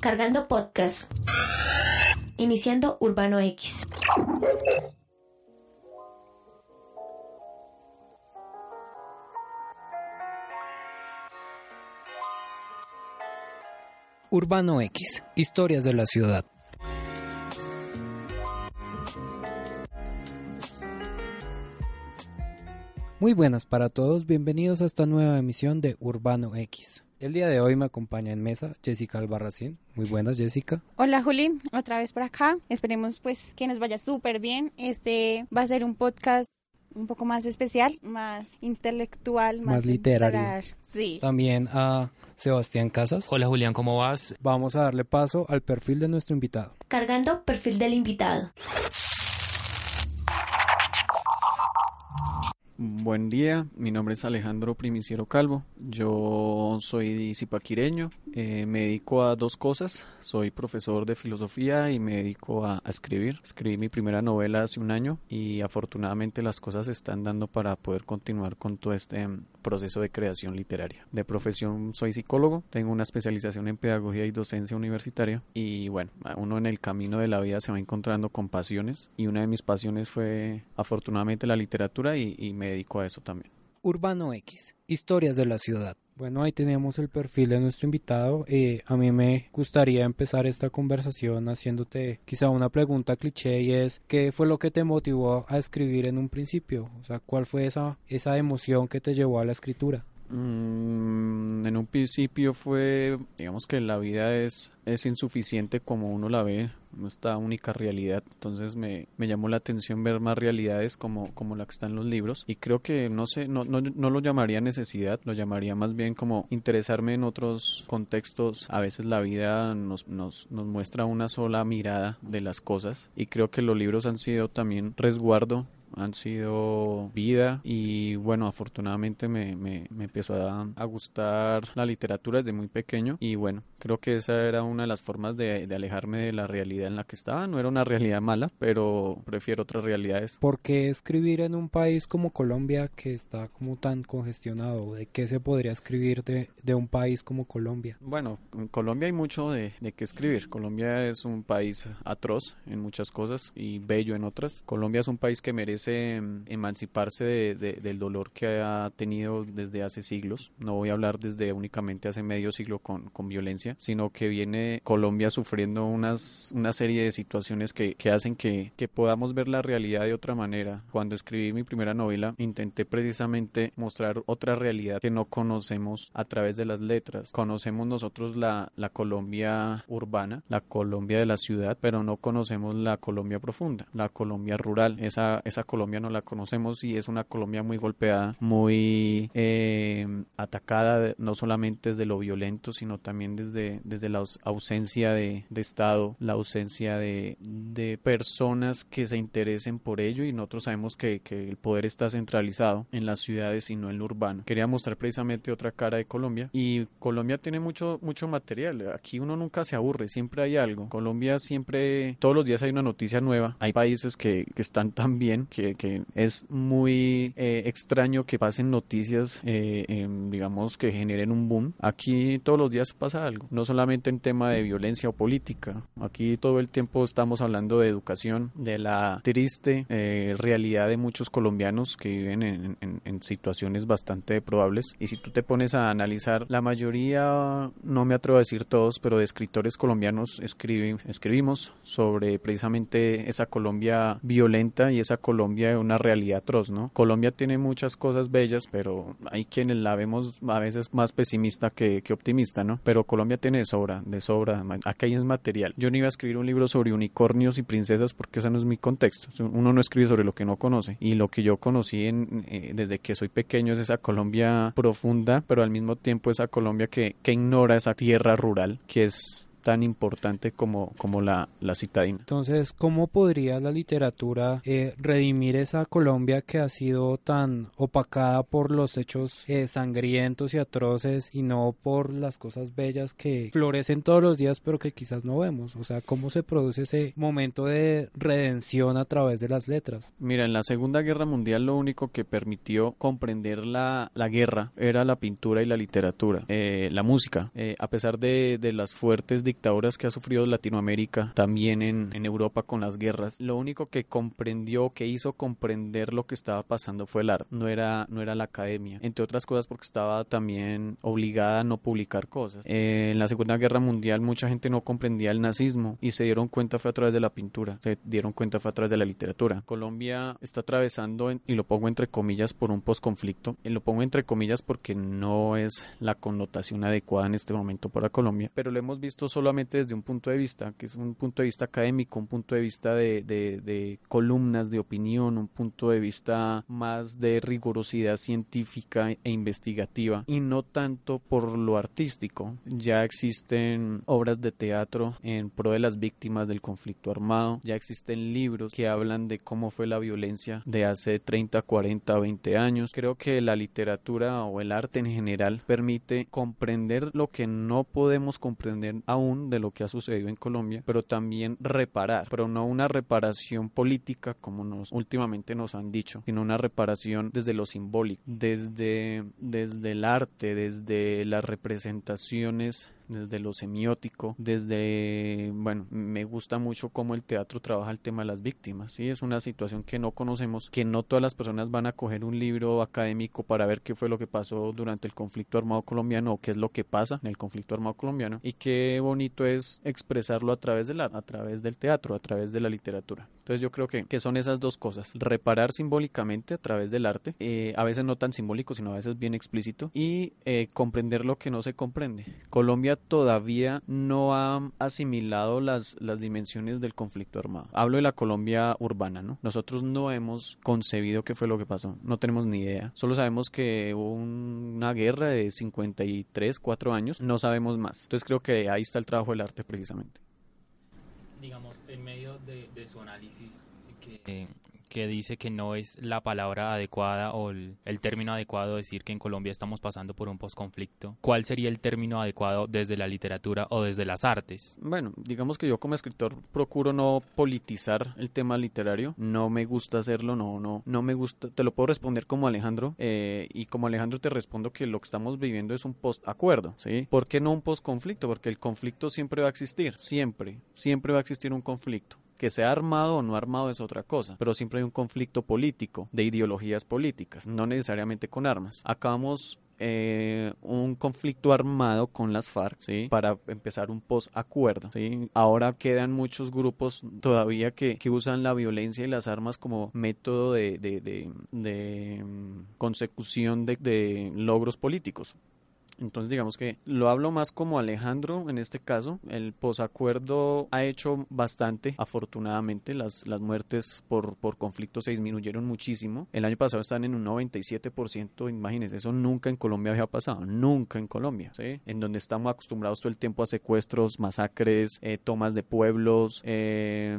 Cargando podcast. Iniciando Urbano X. Urbano X. Historias de la ciudad. Muy buenas para todos, bienvenidos a esta nueva emisión de Urbano X. El día de hoy me acompaña en mesa Jessica Albarracín. Muy buenas, Jessica. Hola, Juli. Otra vez por acá. Esperemos pues que nos vaya súper bien. Este va a ser un podcast un poco más especial, más intelectual, más, Más literario. literar. Sí. También a Sebastián Casas. Hola Julián, ¿cómo vas? Vamos a darle paso al perfil de nuestro invitado. Cargando perfil del invitado. Buen día, mi nombre es Alejandro Primiciero Calvo, yo soy zipaquireño, eh, me dedico a dos cosas, soy profesor de filosofía y me dedico a, escribir. Escribí mi primera novela hace un año y afortunadamente las cosas se están dando para poder continuar con todo este mm, proceso de creación literaria. De profesión soy psicólogo, tengo una especialización en pedagogía y docencia universitaria y bueno, uno en el camino de la vida se va encontrando con pasiones y una de mis pasiones fue afortunadamente la literatura y me dedico a eso también. Urbano X. Historias de la ciudad. Bueno, ahí tenemos el perfil de nuestro invitado. Eh, a mí me gustaría empezar esta conversación haciéndote quizá una pregunta cliché y es ¿qué fue lo que te motivó a escribir en un principio? O sea, ¿cuál fue esa, esa emoción que te llevó a la escritura? Mm, en un principio fue, digamos que la vida es, es insuficiente como uno la ve, esta única realidad, entonces me, me llamó la atención ver más realidades como, como la que está en los libros. Y creo que no sé, no, no, no lo llamaría necesidad, lo llamaría más bien como interesarme en otros contextos, a veces la vida nos, nos, nos muestra una sola mirada de las cosas. Y creo que los libros han sido también resguardo han sido vida y bueno afortunadamente me, me, me empezó a, a, gustar la literatura desde muy pequeño y bueno creo que esa era una de las formas de, de, alejarme de la realidad en la que estaba no era una realidad mala pero prefiero otras realidades ¿por qué escribir en un país como Colombia que está como tan congestionado? ¿de qué se podría escribir de, de un país como Colombia? bueno en Colombia hay mucho de, de qué escribir Colombia es un país atroz en muchas cosas y bello en otras Colombia es un país que merece emanciparse de, de, del dolor que ha tenido desde hace siglos. No voy a hablar desde únicamente hace medio siglo con, con violencia, sino que viene Colombia sufriendo unas, una serie de situaciones que, que hacen que, que podamos ver la realidad de otra manera. Cuando escribí mi primera novela, intenté precisamente mostrar otra realidad que no conocemos a través de las letras. Conocemos nosotros la, la Colombia urbana, la Colombia de la ciudad, pero no conocemos la Colombia profunda, la Colombia rural, esa, esa Colombia no la conocemos y es una Colombia muy golpeada, muy eh, atacada, no solamente desde lo violento, sino también desde, desde la ausencia de, de Estado, la ausencia de, de, personas que se interesen por ello y nosotros sabemos que, que, el poder está centralizado en las ciudades y no en lo urbano. Quería mostrar precisamente otra cara de Colombia y Colombia tiene mucho, mucho material. Aquí uno nunca se aburre, siempre hay algo. Colombia siempre, todos los días hay una noticia nueva. Hay países que, que están tan bien que, que es muy eh, extraño que pasen noticias, eh, eh, digamos, que generen un boom. Aquí todos los días pasa algo, no solamente en tema de violencia o política. Aquí todo el tiempo estamos hablando de educación, de la triste eh, realidad de muchos colombianos que viven en, situaciones bastante probables. Y si tú te pones a analizar, la mayoría, no me atrevo a decir todos, pero de escritores colombianos escribimos sobre precisamente esa Colombia violenta y esa Colombia una realidad atroz, ¿no? Colombia tiene muchas cosas bellas, pero hay quienes la vemos a veces más pesimista que, que optimista, ¿no? Pero Colombia de sobra, de sobra, aquí es material. Yo no iba a escribir un libro sobre unicornios y princesas porque ese no es mi contexto. Uno no escribe sobre lo que no conoce. Y lo que yo conocí en, eh, desde que soy pequeño es esa Colombia profunda, pero al mismo tiempo esa Colombia que ignora esa tierra rural, que es tan importante como, como la, la citadina. Entonces, ¿cómo podría la literatura eh, redimir esa Colombia que ha sido tan opacada por los hechos eh, sangrientos y atroces y no por las cosas bellas que florecen todos los días pero que quizás no vemos? O sea, ¿cómo se produce ese momento de redención a través de las letras? Mira, en la Segunda Guerra Mundial lo único que permitió comprender la, la guerra era la pintura y la literatura, eh, la música. Eh, a pesar de, de, las fuertes dictaduras que ha sufrido Latinoamérica, también en, en, Europa con las guerras, lo único que comprendió, que hizo comprender lo que estaba pasando fue el arte, no era, no era la academia. Entre otras cosas porque estaba también obligada a no publicar cosas. Eh, en la Segunda Guerra Mundial mucha gente no comprendía el nazismo y se dieron cuenta fue a través de la pintura, se dieron cuenta fue a través de la literatura. Colombia está atravesando, en, y lo pongo entre comillas, por un posconflicto. Y lo pongo entre comillas porque no es la connotación adecuada en este momento para Colombia, pero lo hemos visto solamente desde un punto de vista, que es un punto de vista académico, un punto de vista de, de, de columnas de opinión, un punto de vista más de rigurosidad científica e investigativa y no tanto por lo artístico. Ya existen obras de teatro en pro de las víctimas del conflicto armado, ya existen libros que hablan de cómo fue la violencia de hace 30, 40, 20 años. Creo que la literatura o el arte en general permite comprender lo que no podemos comprender aún de lo que ha sucedido en Colombia, pero también reparar, pero no una reparación política como nos últimamente nos han dicho, sino una reparación desde lo simbólico, desde, desde el arte, desde las representaciones desde lo semiótico, desde, bueno, me gusta mucho cómo el teatro trabaja el tema de las víctimas, ¿sí? Es una situación que no conocemos, que no todas las personas van a coger un libro académico para ver qué fue lo que pasó durante el conflicto armado colombiano o qué es lo que pasa en el conflicto armado colombiano y qué bonito es expresarlo a través del arte, a través del teatro, a través de la literatura. Entonces yo creo que, que son esas dos cosas, reparar simbólicamente a través del arte, eh, a veces no tan simbólico, sino a veces bien explícito, y eh, comprender lo que no se comprende. Colombia todavía no ha asimilado las, las dimensiones del conflicto armado. Hablo de la Colombia urbana, ¿no? Nosotros no hemos concebido qué fue lo que pasó, no tenemos ni idea. Solo sabemos que hubo una guerra de 53, 4 años, no sabemos más. Entonces creo que ahí está el trabajo del arte precisamente. Digamos, en medio de, de su análisis, que, que dice que no es la palabra adecuada o el, término adecuado decir que en Colombia estamos pasando por un posconflicto. ¿Cuál sería el término adecuado desde la literatura o desde las artes? Bueno, digamos que yo como escritor procuro no politizar el tema literario. No me gusta hacerlo, no, no, no me gusta. Te lo puedo responder como Alejandro eh, y como Alejandro te respondo que lo que estamos viviendo es un post-acuerdo, ¿sí? ¿Por qué no un post-conflicto? Porque el conflicto siempre va a existir, siempre, siempre va a existir un conflicto. Que sea armado o no armado es otra cosa, pero siempre hay un conflicto político, de ideologías políticas, no necesariamente con armas. Acabamos eh, un conflicto armado con las FARC, ¿sí? Para empezar un post-acuerdo, ¿sí? Ahora quedan muchos grupos todavía que, que, usan la violencia y las armas como método de, de, de, de consecución de logros políticos. Entonces digamos que lo hablo más como Alejandro en este caso. El posacuerdo ha hecho bastante, afortunadamente. Las, las muertes por, por conflicto se disminuyeron muchísimo. El año pasado están en un 97%. Imagínense, eso nunca en Colombia había pasado. Nunca en Colombia. ¿sí? En donde estamos acostumbrados todo el tiempo a secuestros, masacres, eh, tomas de pueblos, eh,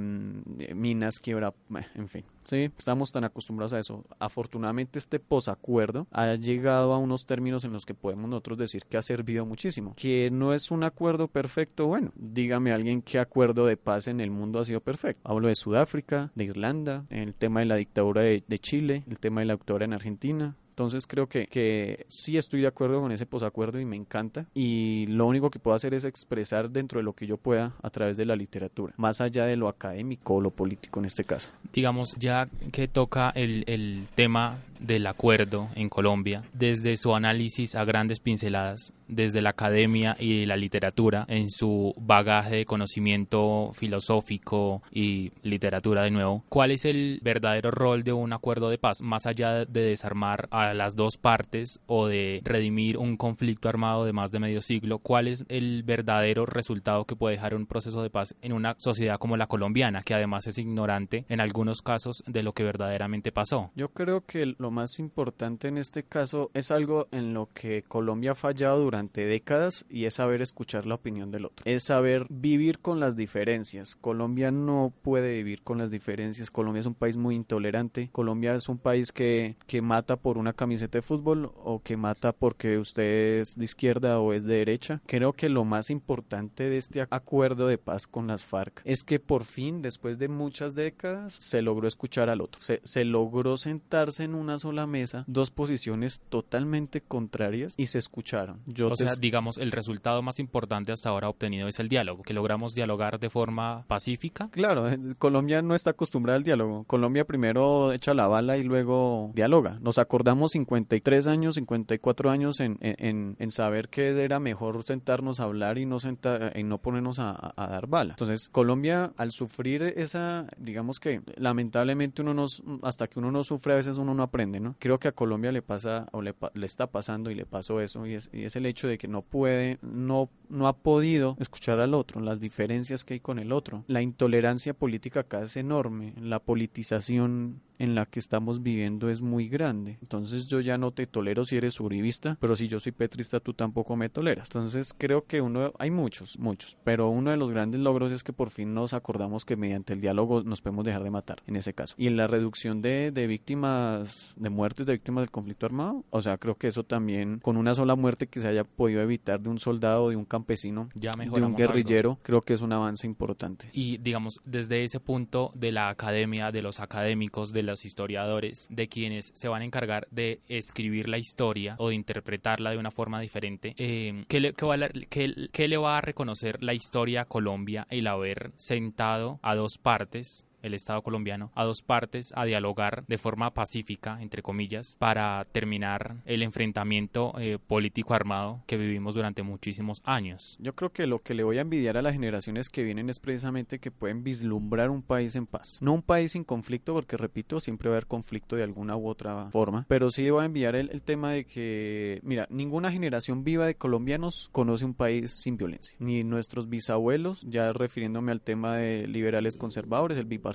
minas, quiebra, en fin. Sí, estamos tan acostumbrados a eso. Afortunadamente este posacuerdo ha llegado a unos términos en los que podemos nosotros decir que ha servido muchísimo. Que no es un acuerdo perfecto, bueno, dígame alguien qué acuerdo de paz en el mundo ha sido perfecto. Hablo de Sudáfrica, de Irlanda, el tema de la dictadura de, de Chile, el tema de la dictadura en Argentina, entonces creo que, que sí estoy de acuerdo con ese posacuerdo y me encanta. Y lo único que puedo hacer es expresar dentro de lo que yo pueda a través de la literatura, más allá de lo académico o lo político en este caso. Digamos, ya que toca el, el tema del acuerdo en Colombia, desde su análisis a grandes pinceladas, desde la academia y la literatura, en su bagaje de conocimiento filosófico y literatura de nuevo, ¿cuál es el verdadero rol de un acuerdo de paz, más allá de desarmar a a las dos partes o de redimir un conflicto armado de más de medio siglo, ¿cuál es el verdadero resultado que puede dejar un proceso de paz en una sociedad como la colombiana, que además es ignorante en algunos casos de lo que verdaderamente pasó? Yo creo que lo más importante en este caso es algo en lo que Colombia ha fallado durante décadas y es saber escuchar la opinión del otro. Es saber vivir con las diferencias. Colombia no puede vivir con las diferencias. Colombia es un país muy intolerante. Colombia es un país que, que mata por una camiseta de fútbol o que mata porque usted es de izquierda o es de derecha. Creo que lo más importante de este acuerdo de paz con las FARC es que por fin, después de muchas décadas, se logró escuchar al otro. Se, se logró sentarse en una sola mesa, dos posiciones totalmente contrarias y se escucharon. Yo o sea, digamos, el resultado más importante hasta ahora obtenido es el diálogo, que logramos dialogar de forma pacífica. Claro, eh, Colombia no está acostumbrada al diálogo. Colombia primero echa la bala y luego dialoga. Nos acordamos 53 años, 54 años en, en, en saber que era mejor sentarnos a hablar y no, sentar, y no ponernos a, a, dar bala. Entonces, Colombia, al sufrir esa, digamos que lamentablemente uno no, hasta que uno no sufre, a veces uno no aprende, ¿no? Creo que a Colombia le pasa o le, le está pasando y le pasó eso y es, y es el hecho de que no puede, no, no ha podido escuchar al otro, las diferencias que hay con el otro. La intolerancia política acá es enorme, la politización en la que estamos viviendo es muy grande. Entonces yo ya no te tolero si eres uribista, pero si yo soy petrista tú tampoco me toleras. Entonces creo que uno, hay muchos, muchos, pero uno de los grandes logros es que por fin nos acordamos que mediante el diálogo nos podemos dejar de matar, en ese caso. Y en la reducción de, de víctimas, de muertes de víctimas del conflicto armado, o sea, creo que eso también, con una sola muerte que se haya podido evitar de un soldado, de un campesino, de un guerrillero, creo que es un avance importante. Y digamos, desde ese punto de la academia, de los académicos, de los historiadores, de quienes se van a encargar de escribir la historia o de interpretarla de una forma diferente, eh, ¿qué, le, qué le va a reconocer la historia a Colombia el haber sentado a dos partes el Estado colombiano a dos partes a dialogar de forma pacífica, entre comillas, para terminar el enfrentamiento eh, político armado que vivimos durante muchísimos años. Yo creo que lo que le voy a envidiar a las generaciones que vienen es precisamente que pueden vislumbrar un país en paz. No un país sin conflicto, porque repito, siempre va a haber conflicto de alguna u otra forma, pero sí voy a enviar el, tema de que, mira, ninguna generación viva de colombianos conoce un país sin violencia. Ni nuestros bisabuelos, ya refiriéndome al tema de liberales conservadores, el bipartidismo,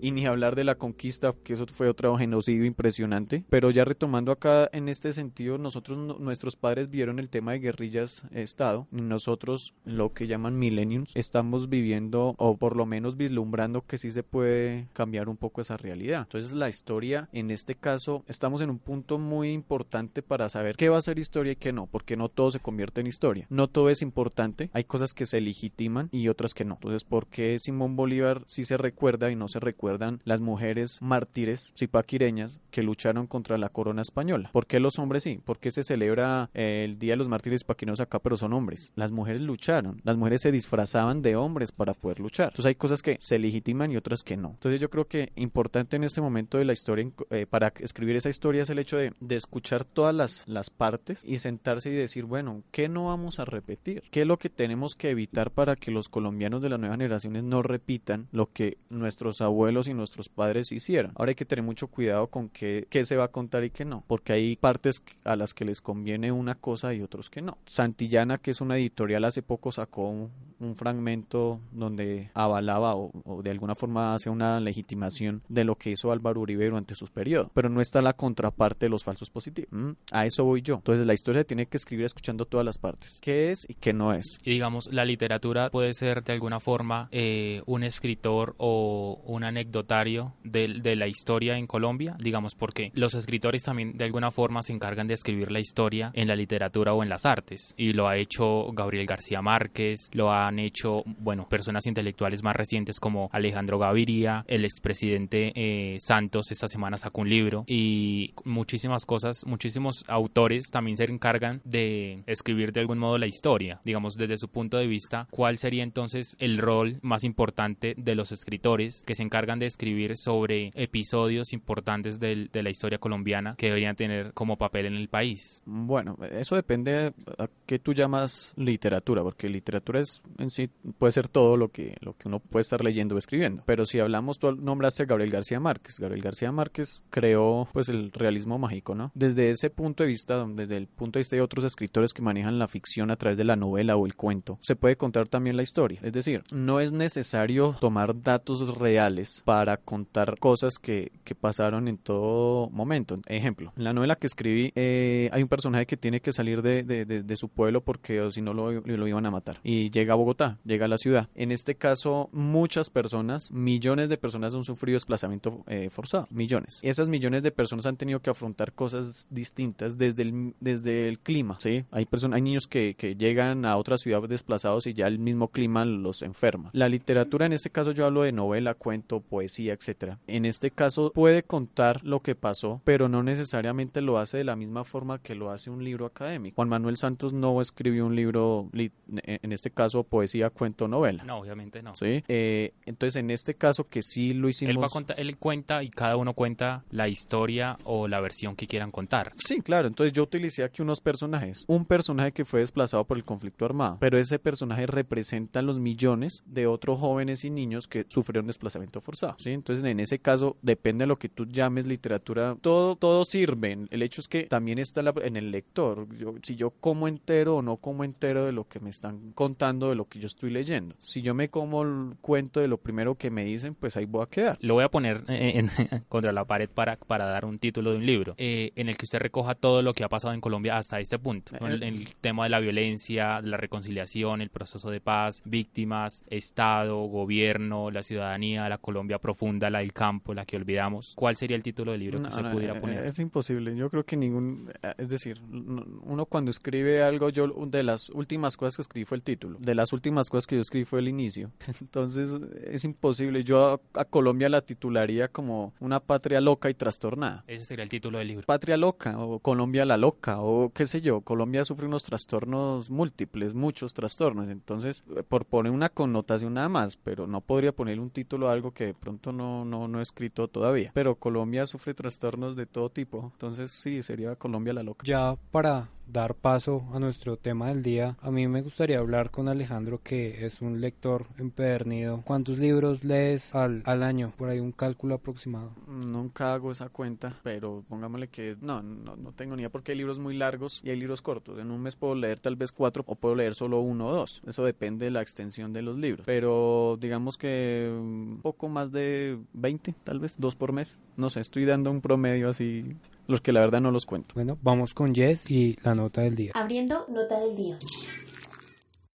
y ni hablar de la conquista, que eso fue otro genocidio impresionante. Pero ya retomando acá en este sentido, nosotros, nuestros padres vieron el tema de guerrillas Estado, y nosotros, lo que llaman millenniums, estamos viviendo o por lo menos vislumbrando que sí se puede cambiar un poco esa realidad. Entonces la historia, en este caso, estamos en un punto muy importante para saber qué va a ser historia y qué no, porque no todo se convierte en historia. No todo es importante, hay cosas que se legitiman y otras que no. Entonces, ¿por qué Simón Bolívar sí se recuerda y no se recuerdan las mujeres mártires zipaquireñas que lucharon contra la corona española. ¿Por qué los hombres sí? ¿Por qué se celebra eh, el Día de los Mártires zipaquireños acá, pero son hombres? Las mujeres lucharon, las mujeres se disfrazaban de hombres para poder luchar. Entonces hay cosas que se legitiman y otras que no. Entonces yo creo que importante en este momento de la historia, eh, para escribir esa historia, es el hecho de, escuchar todas las, las partes y sentarse y decir, bueno, ¿qué no vamos a repetir? ¿Qué es lo que tenemos que evitar para que los colombianos de las nuevas generaciones no repitan lo que nuestro nuestros abuelos y nuestros padres hicieron. Ahora hay que tener mucho cuidado con qué, qué se va a contar y qué no, porque hay partes a las que les conviene una cosa y otros que no. Santillana, que es una editorial, hace poco sacó un, fragmento donde avalaba o, de alguna forma hace una legitimación de lo que hizo Álvaro Uribe durante sus periodos, pero no está la contraparte de los falsos positivos. ¿Mm? A eso voy yo. Entonces la historia tiene que escribir escuchando todas las partes. ¿Qué es y qué no es? Y digamos, la literatura puede ser de alguna forma eh, un escritor o un anecdotario de, la historia en Colombia, digamos, porque los escritores también de alguna forma se encargan de escribir la historia en la literatura o en las artes. Y lo ha hecho Gabriel García Márquez, lo han hecho, bueno, personas intelectuales más recientes como Alejandro Gaviria, el expresidente eh, Santos esta semana sacó un libro y muchísimas cosas, muchísimos autores también se encargan de escribir de algún modo la historia, digamos, desde su punto de vista, cuál sería entonces el rol más importante de los escritores que se encargan de escribir sobre episodios importantes de la historia colombiana que deberían tener como papel en el país? Bueno, eso depende a qué tú llamas literatura, porque literatura es en sí puede ser todo lo que, lo que uno puede estar leyendo o escribiendo. Pero si hablamos, tú nombraste a Gabriel García Márquez. Gabriel García Márquez creó pues el realismo mágico, ¿no? Desde ese punto de vista, desde el punto de vista de otros escritores que manejan la ficción a través de la novela o el cuento, se puede contar también la historia. Es decir, no es necesario tomar datos reales para contar cosas que, que pasaron en todo momento. Ejemplo, en la novela que escribí eh, hay un personaje que tiene que salir de, de, su pueblo porque si no lo, lo iban a matar. Y llega a Bogotá, llega a la ciudad. En este caso, muchas personas, millones de personas han sufrido desplazamiento eh, forzado, millones. Esas millones de personas han tenido que afrontar cosas distintas desde el, desde el clima, ¿sí? Hay, personas, hay niños que, que llegan a otra ciudad desplazados y ya el mismo clima los enferma. La literatura, en este caso yo hablo de novela, cuento, poesía, etcétera. En este caso puede contar lo que pasó, pero no necesariamente lo hace de la misma forma que lo hace un libro académico. Juan Manuel Santos no escribió un libro, en este caso poesía, cuento, novela. No, obviamente no. Sí. Eh, entonces, en este caso que sí lo hicimos. Él, va a él cuenta y cada uno cuenta la historia o la versión que quieran contar. Sí, claro. Entonces yo utilicé aquí unos personajes. Un personaje que fue desplazado por el conflicto armado, pero ese personaje representa los millones de otros jóvenes y niños que sufrieron desplazamiento forzado. ¿sí? Entonces, en ese caso, depende de lo que tú llames literatura. Todo, todo sirve. El hecho es que también está en el lector. si yo como entero o no como entero de lo que me están contando, de lo que yo estoy leyendo. Si yo me como el cuento de lo primero que me dicen, pues ahí voy a quedar. Lo voy a poner en, contra la pared para, para dar un título de un libro eh, en el que usted recoja todo lo que ha pasado en Colombia hasta este punto. El, eh, el tema de la violencia, la reconciliación, el proceso de paz, víctimas, Estado, gobierno, la ciudadanía, la Colombia profunda, la del campo, la que olvidamos. ¿Cuál sería el título del libro que se pudiera eh, poner? Es imposible. Yo creo que ningún, eh, es decir, uno cuando escribe algo, yo de las últimas cosas que escribí fue el título. De las últimas cosas que yo escribí fue el inicio. Entonces es imposible. Yo a, Colombia la titularía como una patria loca y trastornada. Ese sería el título del libro. Patria loca o Colombia la loca o qué sé yo. Colombia sufre unos trastornos múltiples, muchos trastornos. Entonces, por poner una connotación nada más, pero no podría poner un título algo que de pronto no, no, no he escrito todavía. Pero Colombia sufre trastornos de todo tipo, entonces sí, sería Colombia la loca. Ya para dar paso a nuestro tema del día, a mí me gustaría hablar con Alejandro, que es un lector empedernido. ¿Cuántos libros lees al, al año? Por ahí un cálculo aproximado. Nunca hago esa cuenta, pero pongámosle que no, no, no tengo ni idea porque hay libros muy largos y hay libros cortos. En un mes puedo leer tal vez cuatro o puedo leer solo uno o dos. Eso depende de la extensión de los libros. Pero digamos que un poco más de 20, tal vez, dos por mes. No sé, estoy dando un promedio así los que la verdad no los cuento. Bueno, vamos con Jess y la nota del día. Abriendo nota del día.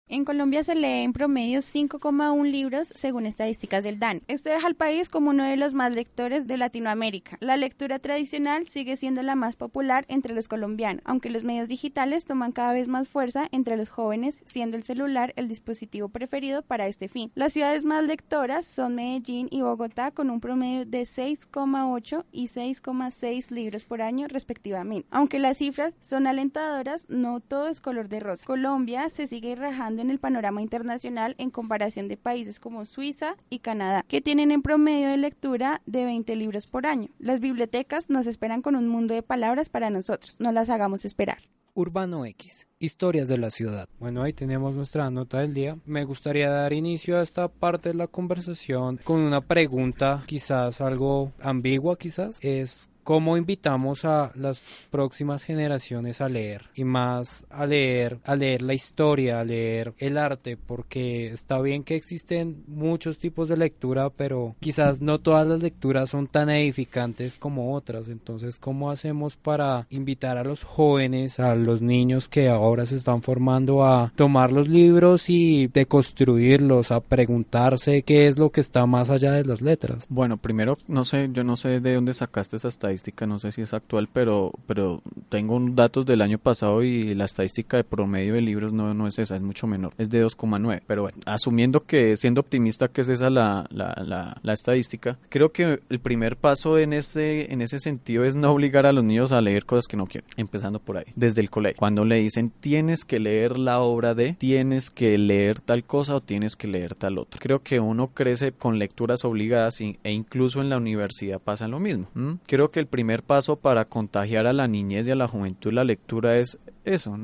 En Colombia se lee en promedio 5,1 libros según estadísticas del DAN. Esto deja al país como uno de los más lectores de Latinoamérica. La lectura tradicional sigue siendo la más popular entre los colombianos, aunque los medios digitales toman cada vez más fuerza entre los jóvenes, siendo el celular el dispositivo preferido para este fin. Las ciudades más lectoras son Medellín y Bogotá con un promedio de 6,8 y 6,6 libros por año respectivamente. Aunque las cifras son alentadoras, no todo es color de rosa. Colombia se sigue rajando en el panorama internacional en comparación de países como Suiza y Canadá, que tienen en promedio de lectura de 20 libros por año. Las bibliotecas nos esperan con un mundo de palabras para nosotros, no las hagamos esperar. Urbano X, historias de la ciudad. Bueno, ahí tenemos nuestra nota del día. Me gustaría dar inicio a esta parte de la conversación con una pregunta quizás algo ambigua, quizás. Es cómo invitamos a las próximas generaciones a leer y más a leer, a leer la historia, a leer el arte, porque está bien que existen muchos tipos de lectura, pero quizás no todas las lecturas son tan edificantes como otras. Entonces, ¿cómo hacemos para invitar a los jóvenes, a los niños que ahora se están formando a tomar los libros y deconstruirlos, a preguntarse qué es lo que está más allá de las letras? Bueno, primero, no sé, yo no sé de dónde sacaste esa estadística no sé si es actual, pero, pero tengo datos del año pasado y la estadística de promedio de libros no, no es esa, es mucho menor, es de 2,9. Pero bueno, asumiendo que siendo optimista que es esa la, la, la, estadística, creo que el primer paso en ese, en ese sentido es no obligar a los niños a leer cosas que no quieren, empezando por ahí, desde el colegio. Cuando le dicen tienes que leer la obra de, tienes que leer tal cosa o tienes que leer tal otra. Creo que uno crece con lecturas obligadas e incluso en la universidad pasa lo mismo. Creo que el primer paso para contagiar a la niñez y a la juventud la lectura es eso,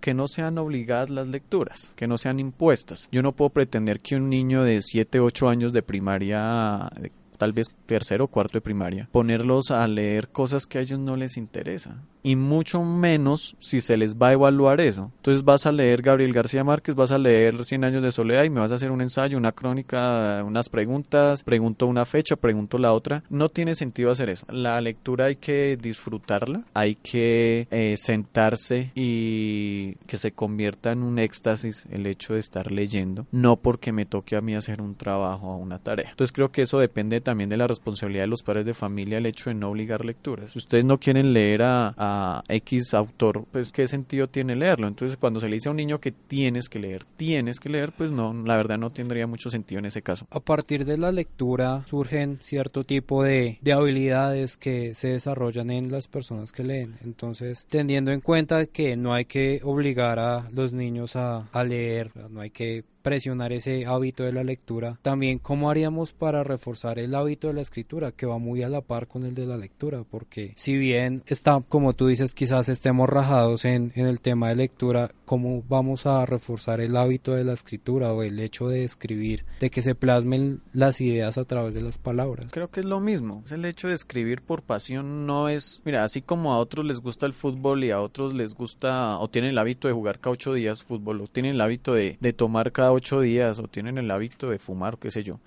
que no sean obligadas las lecturas, que no sean impuestas. Yo no puedo pretender que un niño de 7, 8 años de primaria tal vez tercero o cuarto de primaria, ponerlos a leer cosas que a ellos no les interesan y mucho menos si se les va a evaluar eso. Entonces vas a leer Gabriel García Márquez, vas a leer Cien años de soledad y me vas a hacer un ensayo, una crónica, unas preguntas, pregunto una fecha, pregunto la otra. No tiene sentido hacer eso. La lectura hay que disfrutarla, hay que eh, sentarse y que se convierta en un éxtasis el hecho de estar leyendo, no porque me toque a mí hacer un trabajo o una tarea. Entonces creo que eso depende también de la responsabilidad de los padres de familia, el hecho de no obligar lecturas. Si ustedes no quieren leer a X autor, pues qué sentido tiene leerlo. Entonces cuando se le dice a un niño que tienes que leer, tienes que leer, pues no, la verdad no tendría mucho sentido en ese caso. A partir de la lectura surgen cierto tipo de, de habilidades que se desarrollan en las personas que leen. Entonces, teniendo en cuenta que no hay que obligar a los niños a, a leer, no hay que presionar ese hábito de la lectura. También cómo haríamos para reforzar el hábito de la escritura, que va muy a la par con el de la lectura, porque si bien está, como tú dices, quizás estemos rajados en, en el tema de lectura, ¿cómo vamos a reforzar el hábito de la escritura o el hecho de escribir, de que se plasmen las ideas a través de las palabras? Creo que es lo mismo, es el hecho de escribir por pasión, no es, mira, así como a otros les gusta el fútbol y a otros les gusta o tienen el hábito de jugar cada ocho días fútbol o tienen el hábito de, de tomar cada ocho días o tienen el hábito de fumar, qué sé yo.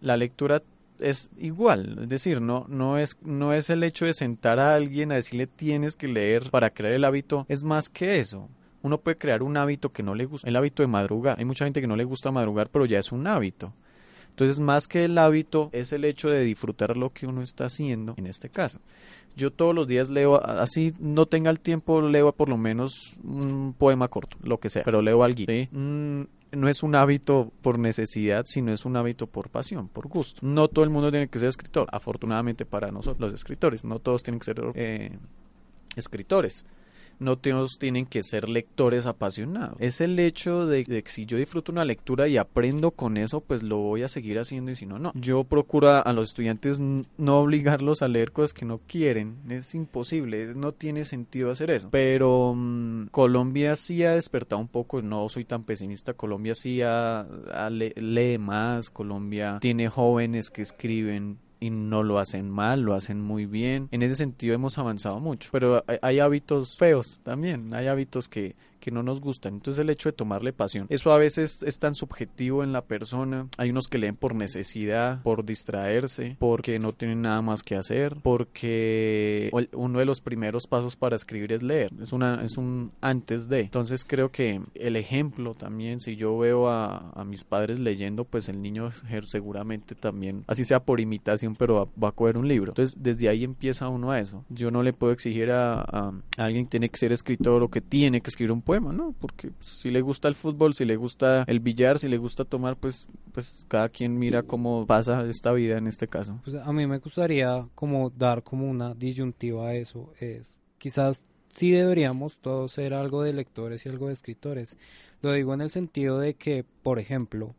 La lectura es igual, es decir, no, no, es, no es el hecho de sentar a alguien a decirle tienes que leer para crear el hábito, es más que eso. Uno puede crear un hábito que no le gusta, el hábito de madrugar. Hay mucha gente que no le gusta madrugar, pero ya es un hábito. Entonces, más que el hábito, es el hecho de disfrutar lo que uno está haciendo en este caso. Yo todos los días leo, así no tenga el tiempo, leo por lo menos un poema corto, lo que sea, pero leo algo. ¿sí? Mm, no es un hábito por necesidad, sino es un hábito por pasión, por gusto. No todo el mundo tiene que ser escritor, afortunadamente para nosotros los escritores, no todos tienen que ser eh, escritores no todos tienen que ser lectores apasionados. Es el hecho de, que si yo disfruto una lectura y aprendo con eso, pues lo voy a seguir haciendo y si no, no. Yo procuro a los estudiantes no obligarlos a leer cosas que no quieren. Es imposible, no tiene sentido hacer eso. Pero mm, Colombia sí ha despertado un poco, no soy tan pesimista, Colombia sí lee más, Colombia tiene jóvenes que escriben y no lo hacen mal, lo hacen muy bien. En ese sentido hemos avanzado mucho, pero hay, hábitos feos también, hay hábitos que, que no nos gustan. Entonces el hecho de tomarle pasión, eso a veces es tan subjetivo en la persona. Hay unos que leen por necesidad, por distraerse, porque no tienen nada más que hacer, porque uno de los primeros pasos para escribir es leer. Es una es un antes de. Entonces creo que el ejemplo también, si yo veo a, a mis padres leyendo, pues el niño seguramente también, así sea por imitación, pero va, a coger un libro. Entonces desde ahí empieza uno a eso. Yo no le puedo exigir a, a alguien que tiene que ser escritor o que tiene que escribir un poema ¿no? Porque si le gusta el fútbol, si le gusta el billar, si le gusta tomar, pues, pues cada quien mira cómo pasa esta vida en este caso. Pues a mí me gustaría como dar como una disyuntiva a eso. Es quizás sí deberíamos todos ser algo de lectores y algo de escritores. Lo digo en el sentido de que, por ejemplo,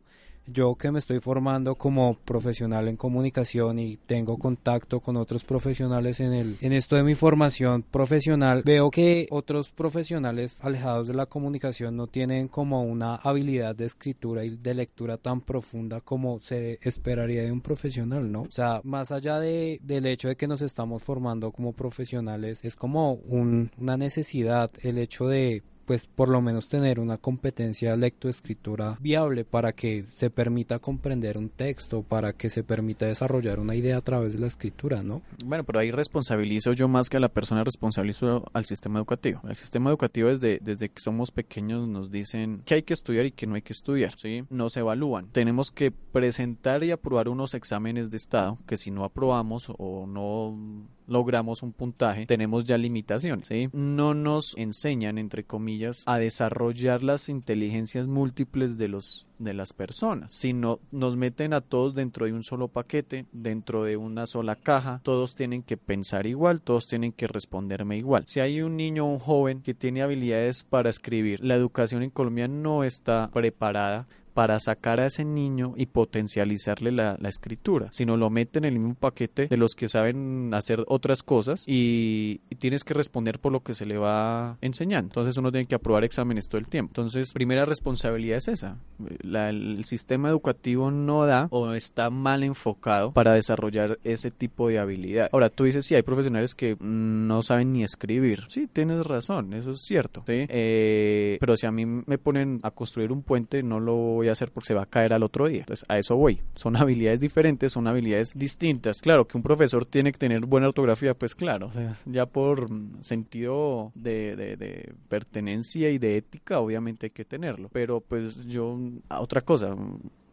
yo que me estoy formando como profesional en comunicación y tengo contacto con otros profesionales en el en esto de mi formación profesional veo que otros profesionales alejados de la comunicación no tienen como una habilidad de escritura y de lectura tan profunda como se esperaría de un profesional no o sea más allá de del hecho de que nos estamos formando como profesionales es como un, una necesidad el hecho de pues por lo menos tener una competencia lectoescritura viable para que se permita comprender un texto, para que se permita desarrollar una idea a través de la escritura, ¿no? Bueno, pero ahí responsabilizo yo más que a la persona, responsabilizo al sistema educativo. El sistema educativo desde, desde que somos pequeños nos dicen que hay que estudiar y que no hay que estudiar, ¿sí? Nos evalúan. Tenemos que presentar y aprobar unos exámenes de estado que si no aprobamos o no logramos un puntaje, tenemos ya limitaciones. No nos enseñan, entre comillas, a desarrollar las inteligencias múltiples de los de las personas, sino nos meten a todos dentro de un solo paquete, dentro de una sola caja, todos tienen que pensar igual, todos tienen que responderme igual. Si hay un niño o un joven que tiene habilidades para escribir, la educación en Colombia no está preparada para sacar a ese niño y potencializarle la, escritura, sino lo meten en el mismo paquete de los que saben hacer otras cosas y, tienes que responder por lo que se le va enseñando. Entonces uno tiene que aprobar exámenes todo el tiempo. Entonces, primera responsabilidad es esa. el sistema educativo no da o está mal enfocado para desarrollar ese tipo de habilidad. Ahora, tú dices, sí, hay profesionales que no saben ni escribir. Sí, tienes razón, eso es cierto. Eh, pero si a mí me ponen a construir un puente, no lo hacer porque se va a caer al otro día. Entonces, a eso voy. Son habilidades diferentes, son habilidades distintas. Claro que un profesor tiene que tener buena ortografía, pues claro, ya por sentido de, pertenencia y de ética, obviamente hay que tenerlo. Pero pues yo, otra cosa,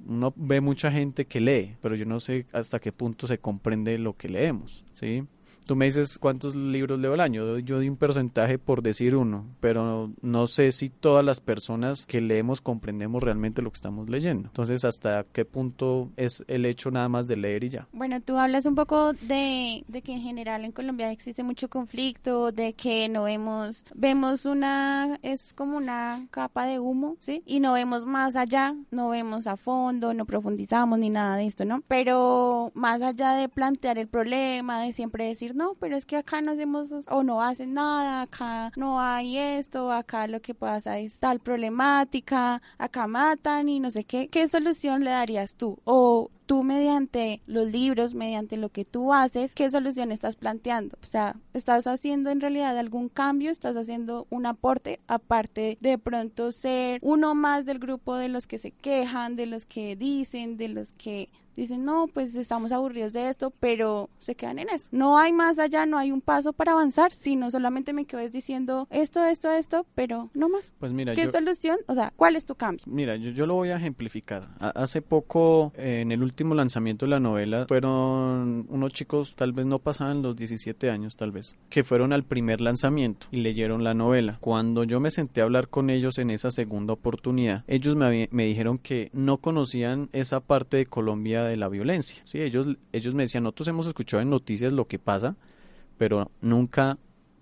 uno ve mucha gente que lee, pero yo no sé hasta qué punto se comprende lo que leemos, ¿sí? Tú me dices cuántos libros leo al año. Yo doy un porcentaje por decir uno, pero no sé si todas las personas que leemos comprendemos realmente lo que estamos leyendo. Entonces, ¿hasta qué punto es el hecho nada más de leer y ya? Bueno, tú hablas un poco de, de que en general en Colombia existe mucho conflicto, de que no vemos, vemos una, es como una capa de humo, ¿sí? Y no vemos más allá, no vemos a fondo, no profundizamos ni nada de esto, ¿no? Pero más allá de plantear el problema, de siempre decir, no, pero es que acá no hacemos o no hacen nada, acá no hay esto, acá lo que pasa es tal problemática, acá matan y no sé qué, ¿qué solución le darías tú? O tú mediante los libros, mediante lo que tú haces, ¿qué solución estás planteando? O sea, ¿estás haciendo en realidad algún cambio? ¿Estás haciendo un aporte aparte de pronto ser uno más del grupo de los que se quejan, de los que dicen, de los que dicen, no, pues estamos aburridos de esto, pero se quedan en eso. No hay más allá, no hay un paso para avanzar, sino solamente me quedo diciendo esto, esto, esto, pero no más. Pues mira, ¿qué solución? O sea, ¿cuál es tu cambio? Mira, yo, yo lo voy a ejemplificar. hace poco, eh, en el último lanzamiento de la novela, fueron unos chicos, tal vez no pasaban los 17 años, tal vez, que fueron al primer lanzamiento y leyeron la novela. Cuando yo me senté a hablar con ellos en esa segunda oportunidad, ellos me, me dijeron que no conocían esa parte de Colombia de la violencia. Sí, ellos, ellos me decían, nosotros hemos escuchado en noticias lo que pasa, pero nunca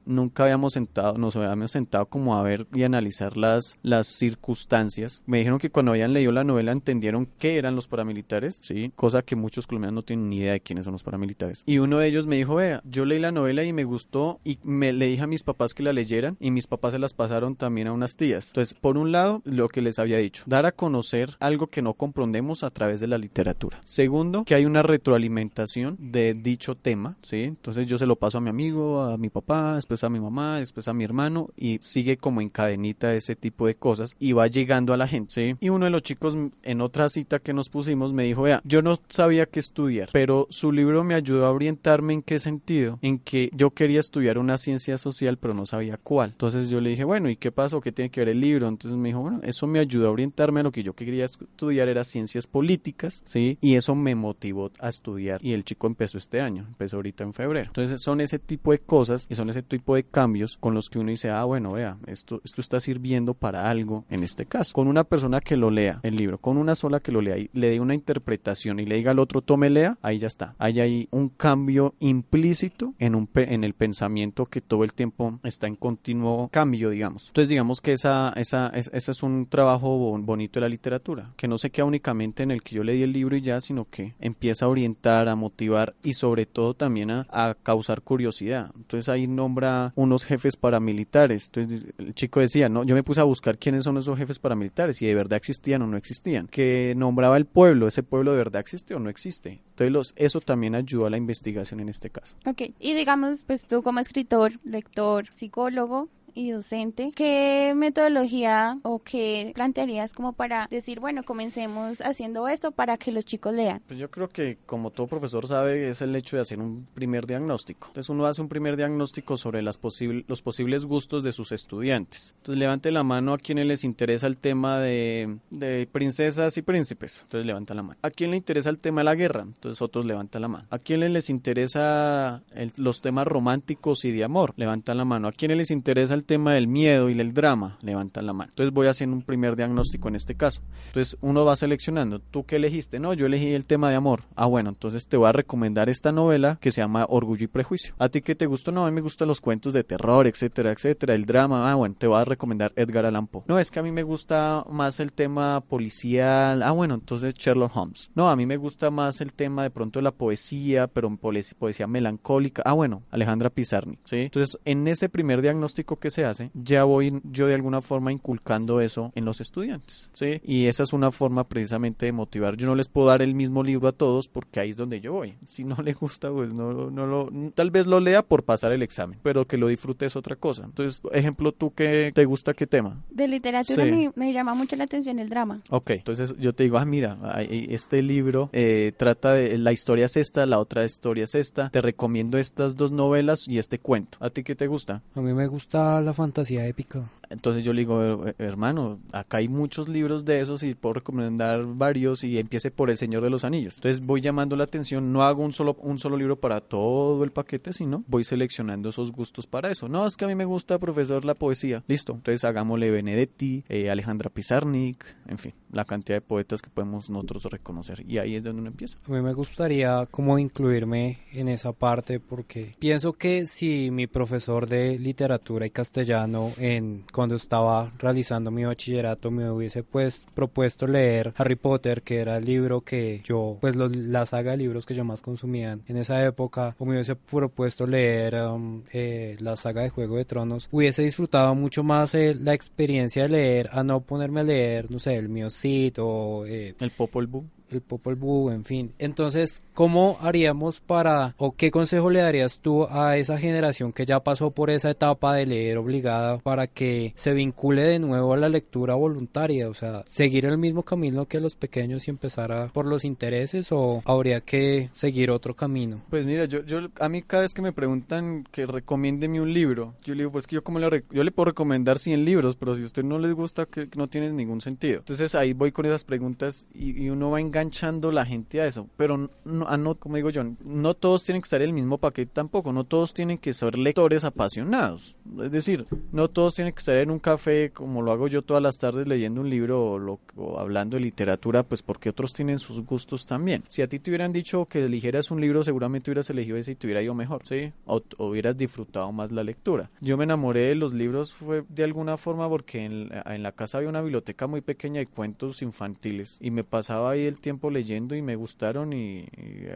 nunca habíamos sentado, nos habíamos sentado como a ver y analizar las, las circunstancias. Me dijeron que cuando habían leído la novela entendieron qué eran los paramilitares, sí, cosa que muchos colombianos no tienen ni idea de quiénes son los paramilitares. Y uno de ellos me dijo, vea, yo leí la novela y me gustó y me le dije a mis papás que la leyeran y mis papás se las pasaron también a unas tías. Entonces, por un lado, lo que les había dicho, dar a conocer algo que no comprendemos a través de la literatura. Segundo, que hay una retroalimentación de dicho tema, sí. Entonces yo se lo paso a mi amigo, a mi papá, después a mi mamá, después a mi hermano y sigue como en cadenita ese tipo de cosas y va llegando a la gente. Y uno de los chicos en otra cita que nos pusimos me dijo, vea, yo no sabía qué estudiar, pero su libro me ayudó a orientarme en qué sentido, en que yo quería estudiar una ciencia social pero no sabía cuál. Entonces yo le dije, bueno, ¿y qué pasó? ¿Qué tiene que ver el libro? Entonces me dijo, bueno, eso me ayudó a orientarme a lo que yo quería estudiar era ciencias políticas, ¿sí? Y eso me motivó a estudiar y el chico empezó este año, empezó ahorita en febrero. Entonces son ese tipo de cosas y son ese tipo de cambios con los que uno dice, ah, bueno, vea, esto, esto está sirviendo para algo en este caso. Con una persona que lo lea el libro, con una sola que lo lea y le dé una interpretación y le diga al otro, tome, lea, ahí ya está. Hay ahí un cambio implícito en, un, en el pensamiento que todo el tiempo está en continuo cambio, digamos. Entonces, digamos que esa, esa, ese es un trabajo bonito de la literatura, que no se queda únicamente en el que yo leí el libro y ya, sino que empieza a orientar, a motivar y sobre todo también a, a causar curiosidad. Entonces ahí nombra unos jefes paramilitares. Entonces el chico decía, no, yo me puse a buscar quiénes son esos jefes paramilitares, si de verdad existían o no existían. Que nombraba el pueblo, ese pueblo de verdad existe o no existe. Entonces eso también ayudó a la investigación en este caso. Ok, y digamos, pues tú como escritor, lector, psicólogo, y docente, ¿qué metodología o qué plantearías como para decir, bueno, comencemos haciendo esto para que los chicos lean? Pues yo creo que como todo profesor sabe es el hecho de hacer un primer diagnóstico. Entonces uno hace un primer diagnóstico sobre las los posibles gustos de sus estudiantes. Entonces levante la mano a quienes les interesa el tema de, de princesas y príncipes. Entonces levanta la mano. ¿A quién le interesa el tema de la guerra? Entonces otros levantan la mano. ¿A quiénes les interesa los temas románticos y de amor? Levantan la mano. ¿A quiénes les interesa el tema del miedo y el drama, levantan la mano. Entonces voy haciendo un primer diagnóstico en este caso. Entonces uno va seleccionando, ¿tú qué elegiste? No, yo elegí el tema de amor. Ah, bueno, entonces te voy a recomendar esta novela que se llama Orgullo y Prejuicio. ¿A ti qué te gustó? No, a mí me gustan los cuentos de terror, etcétera, etcétera, el drama. Ah, bueno, te voy a recomendar Edgar Allan Poe. No, es que a mí me gusta más el tema policial. Ah, bueno, entonces Sherlock Holmes. No, a mí me gusta más el tema de pronto de la poesía, pero poesía melancólica. Ah, bueno, Alejandra Pizarnik, ¿sí? Entonces, en ese primer diagnóstico que se hace, ya voy yo de alguna forma inculcando eso en los estudiantes, ¿sí? Y esa es una forma precisamente de motivar. Yo no les puedo dar el mismo libro a todos porque ahí es donde yo voy. Si no le gusta, pues no, no lo, tal vez lo lea por pasar el examen, pero que lo disfrute es otra cosa. Entonces, ejemplo, ¿tú qué te gusta qué tema? De literatura me, llama mucho la atención el drama. Ok, entonces yo te digo, ah, mira, este libro eh, trata de, la historia es esta, la otra historia es esta, te recomiendo estas dos novelas y este cuento. ¿A ti qué te gusta? A mí me gusta la fantasía épica. Entonces yo le digo, hermano, acá hay muchos libros de esos y puedo recomendar varios y empiece por El Señor de los Anillos. Entonces voy llamando la atención, no hago un solo, un solo libro para todo el paquete, sino voy seleccionando esos gustos para eso. No, es que a mí me gusta, profesor, la poesía. Listo, entonces hagámosle Benedetti, eh, Alejandra Pizarnik, en fin, la cantidad de poetas que podemos nosotros reconocer. Y ahí es donde uno empieza. A mí me gustaría como incluirme en esa parte porque pienso que si mi profesor de literatura y castellano en cuando estaba realizando mi bachillerato me hubiese pues propuesto leer Harry Potter, que era el libro que yo, pues la saga de libros que yo más consumía en esa época, o me hubiese propuesto leer um, eh, la saga de Juego de Tronos, hubiese disfrutado mucho más eh, la experiencia de leer a no ponerme a leer, no sé, el mío Cid o... Eh, el Popol Vuh el Popol Vuh, en fin. Entonces, ¿cómo haríamos para, o qué consejo le darías tú a esa generación que ya pasó por esa etapa de leer obligada para que se vincule de nuevo a la lectura voluntaria? O sea, seguir el mismo camino que los pequeños y empezar a, por los intereses o habría que seguir otro camino? Pues mira, yo, yo a mí cada vez que me preguntan que recomiéndeme un libro, yo le digo, pues que yo como le, yo le puedo recomendar 100 libros, pero si a usted no les gusta, que no tiene ningún sentido. Entonces ahí voy con esas preguntas y, y uno va engañando enganchando la gente a eso. Pero no, no, como digo yo, no todos tienen que estar en el mismo paquete tampoco. No todos tienen que ser lectores apasionados. Es decir, no todos tienen que estar en un café como lo hago yo todas las tardes leyendo un libro o, hablando de literatura, pues porque otros tienen sus gustos también. Si a ti te hubieran dicho que eligieras un libro, seguramente hubieras elegido ese y te hubiera ido mejor, ¿sí? O, hubieras disfrutado más la lectura. Yo me enamoré de los libros fue de alguna forma porque en, en la casa había una biblioteca muy pequeña de cuentos infantiles y me pasaba ahí el tiempo leyendo y me gustaron y,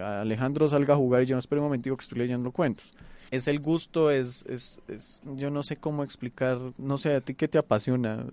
Alejandro salga a jugar y yo no espero un momentico que estoy leyendo cuentos es el gusto, es, es, es, yo no sé cómo explicar, no sé, a ti qué te apasiona.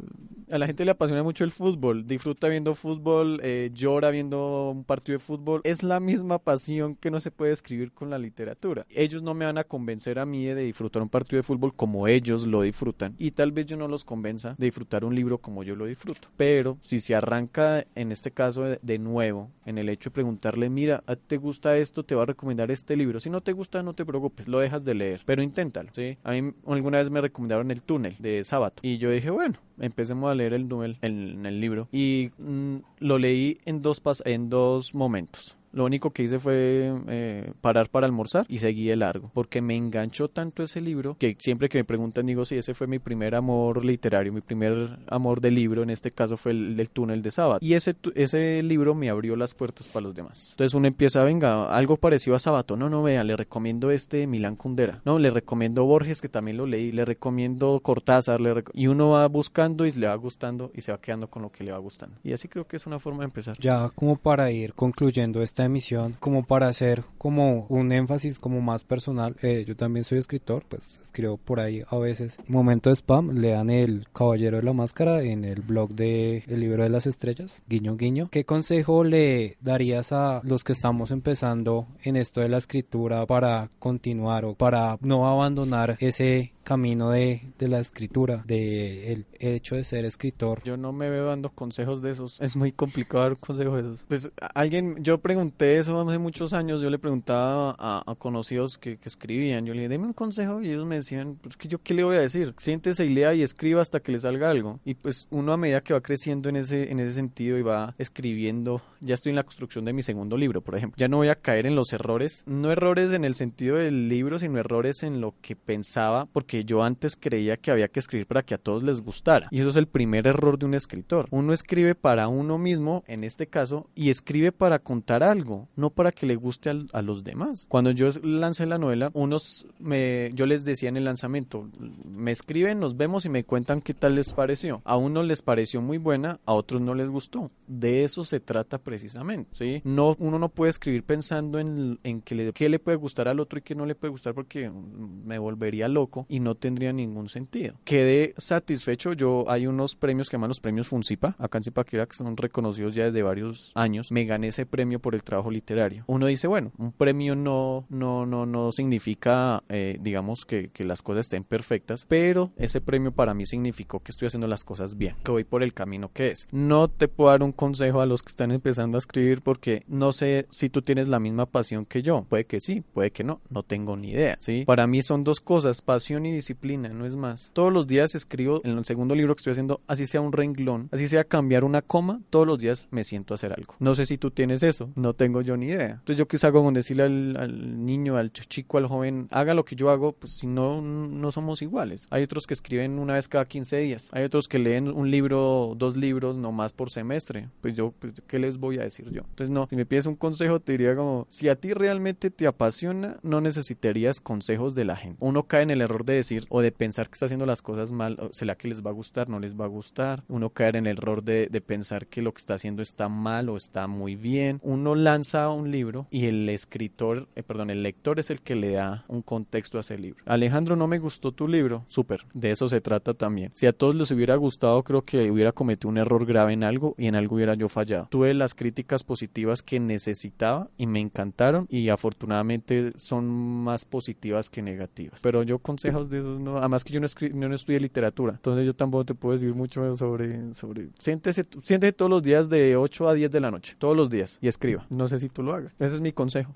A la gente le apasiona mucho el fútbol, disfruta viendo fútbol, eh, llora viendo un partido de fútbol. Es la misma pasión que no se puede escribir con la literatura. Ellos no me van a convencer a mí de disfrutar un partido de fútbol como ellos lo disfrutan. Y tal vez yo no los convenza de disfrutar un libro como yo lo disfruto. Pero si se arranca, en este caso, de, nuevo, en el hecho de preguntarle, mira, ¿te gusta esto? Te va a recomendar este libro. Si no te gusta, no te preocupes, lo dejas de leer, pero inténtalo, ¿sí? A mí alguna vez me recomendaron el túnel de Sábado y yo dije, bueno, empecemos a leer el túnel en, el libro y mm, lo leí en dos, en dos momentos. Lo único que hice fue eh, parar para almorzar y seguí el largo, porque me enganchó tanto ese libro que siempre que me preguntan digo si ese fue mi primer amor literario, mi primer amor de libro, en este caso fue el del túnel de Sábado. Y ese, ese libro me abrió las puertas para los demás. Entonces uno empieza, venga, algo parecido a Sabato, no, no, vea, le recomiendo este Milán Kundera, no, le recomiendo Borges, que también lo leí, le recomiendo Cortázar, le y uno va buscando y le va gustando y se va quedando con lo que le va gustando. Y así creo que es una forma de empezar. Ya como para ir concluyendo esta emisión como para hacer como un énfasis como más personal. Eh, yo también soy escritor, pues escribo por ahí a veces. Momento de spam, lean El Caballero de la Máscara en el blog de El Libro de las Estrellas, guiño guiño. ¿Qué consejo le darías a los que estamos empezando en esto de la escritura para continuar o para no abandonar ese camino de, de la escritura, de el hecho de ser escritor. Yo no me veo dando consejos de esos. Es muy complicado dar consejos de esos. Pues alguien, yo pregunté eso hace muchos años. Yo le preguntaba a, conocidos que, escribían, yo le dije, deme un consejo y ellos me decían, pues que yo qué le voy a decir, siéntese y lea y escriba hasta que le salga algo. Y pues uno a medida que va creciendo en ese, en ese sentido y va escribiendo, ya estoy en la construcción de mi segundo libro, por ejemplo, ya no voy a caer en los errores, no errores en el sentido del libro, sino errores en lo que pensaba, porque yo antes creía que había que escribir para que a todos les gustara. Y eso es el primer error de un escritor. Uno escribe para uno mismo, en este caso, y escribe para contar algo, no para que le guste a, los demás. Cuando yo lancé la novela, unos me, yo les decía en el lanzamiento, me escriben, nos vemos y me cuentan qué tal les pareció. A unos les pareció muy buena, a otros no les gustó. De eso se trata precisamente, ¿sí? No, uno no puede escribir pensando en, en que le, qué le puede gustar al otro y qué no le puede gustar porque me volvería loco y no tendría ningún sentido. Quedé satisfecho, yo hay unos premios que llaman los premios Funcipa, acá en Zipaquira, que son reconocidos ya desde varios años. Me gané ese premio por el trabajo literario. Uno dice, bueno, un premio no, no, no, no significa, eh, digamos, que, que las cosas estén perfectas, pero ese premio para mí significó que estoy haciendo las cosas bien, que voy por el camino que es. No te puedo dar un consejo a los que están empezando a escribir porque no sé si tú tienes la misma pasión que yo. Puede que sí, puede que no, no tengo ni idea, ¿sí? Para mí son dos cosas, pasión y disciplina, no es más. Todos los días escribo en el segundo libro que estoy haciendo, así sea un renglón, así sea cambiar una coma, todos los días me siento a hacer algo. No sé si tú tienes eso, no tengo yo ni idea. Entonces yo quizá hago con decirle al, niño, al chico, al joven, haga lo que yo hago, pues si no, no somos iguales. Hay otros que escriben una vez cada 15 días, hay otros que leen un libro, dos libros, no más por semestre. Pues yo, pues, ¿qué les voy a decir yo? Entonces no, si me pides un consejo, te diría como, si a ti realmente te apasiona, no necesitarías consejos de la gente. Uno cae en el error de decir o de pensar que está haciendo las cosas mal, ¿será que les va a gustar? ¿No les va a gustar? Uno cae en el error de, de pensar que lo que está haciendo está mal o está muy bien. Uno lanza un libro y el escritor, eh, perdón, el lector es el que le da un contexto a ese libro. Alejandro, no me gustó tu libro. Súper, de eso se trata también. Si a todos les hubiera gustado, creo que hubiera cometido un error grave en algo y en algo hubiera yo fallado. Tuve las críticas positivas que necesitaba y me encantaron y afortunadamente son más positivas que negativas. Pero yo consejos de esos no, además que yo no, no estudié literatura, entonces yo tampoco te puedo decir mucho sobre, sobre, siéntese, siéntese todos los días de 8 a 10 de la noche, todos los días y escriba. No sé si tú lo hagas. Ese es mi consejo.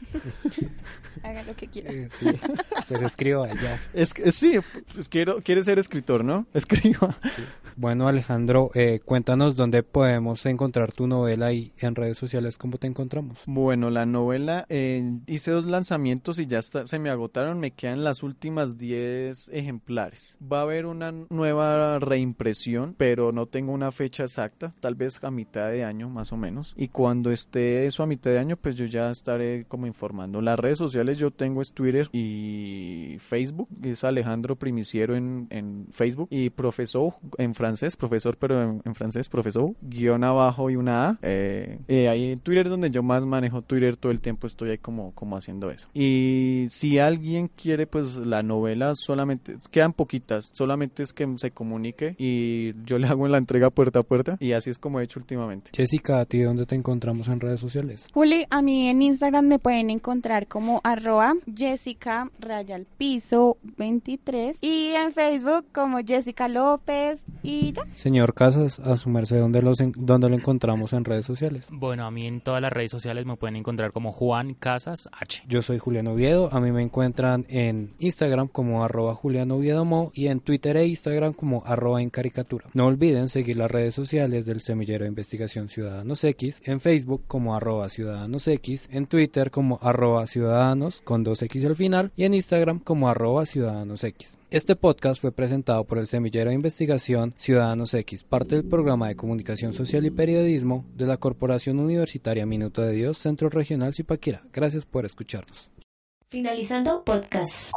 Haga lo que quiera. Eh, sí. Pues escriba ya. Es, sí, pues quiero, quiere ser escritor, ¿no? Escriba. Bueno, Alejandro, eh, cuéntanos dónde podemos encontrar tu novela y en redes sociales cómo te encontramos. Bueno, la novela eh, hice dos lanzamientos y ya está, se me agotaron, me quedan las últimas 10 ejemplares. Va a haber una nueva reimpresión, pero no tengo una fecha exacta, tal vez a mitad de año más o menos. Y cuando esté eso a mitad de año, pues yo ya estaré como informando. Las redes sociales yo tengo es Twitter y Facebook, es Alejandro Primiciero en, en Facebook y profesor en francés profesor, pero en, francés, profesor, guion abajo y una A. Eh, eh, ahí en Twitter donde yo más manejo Twitter todo el tiempo, estoy ahí como, como haciendo eso. Y si alguien quiere, pues la novela solamente, quedan poquitas, solamente es que se comunique y yo le hago en la entrega puerta a puerta y así es como he hecho últimamente. Jessica, ¿a ti dónde te encontramos en redes sociales? Juli, a mí en Instagram me pueden encontrar como arroba Jessica Rayal Piso 23 y en Facebook como Jessica López y Señor Casas, a su merced, ¿dónde, los ¿dónde lo encontramos en redes sociales? Bueno, a mí en todas las redes sociales me pueden encontrar como Juan Casas H. Yo soy Julián Oviedo, a mí me encuentran en Instagram como arroba Julián Oviedo y en Twitter e Instagram como arroba en caricatura. No olviden seguir las redes sociales del Semillero de Investigación Ciudadanos X, en Facebook como arroba Ciudadanos en Twitter como arroba Ciudadanos con dos X al final y en Instagram como arroba Ciudadanos X. Este podcast fue presentado por el Semillero de Investigación Ciudadanos X, parte del programa de comunicación social y periodismo de la Corporación Universitaria Minuto de Dios Centro Regional Zipaquira. Gracias por escucharnos. Finalizando podcast.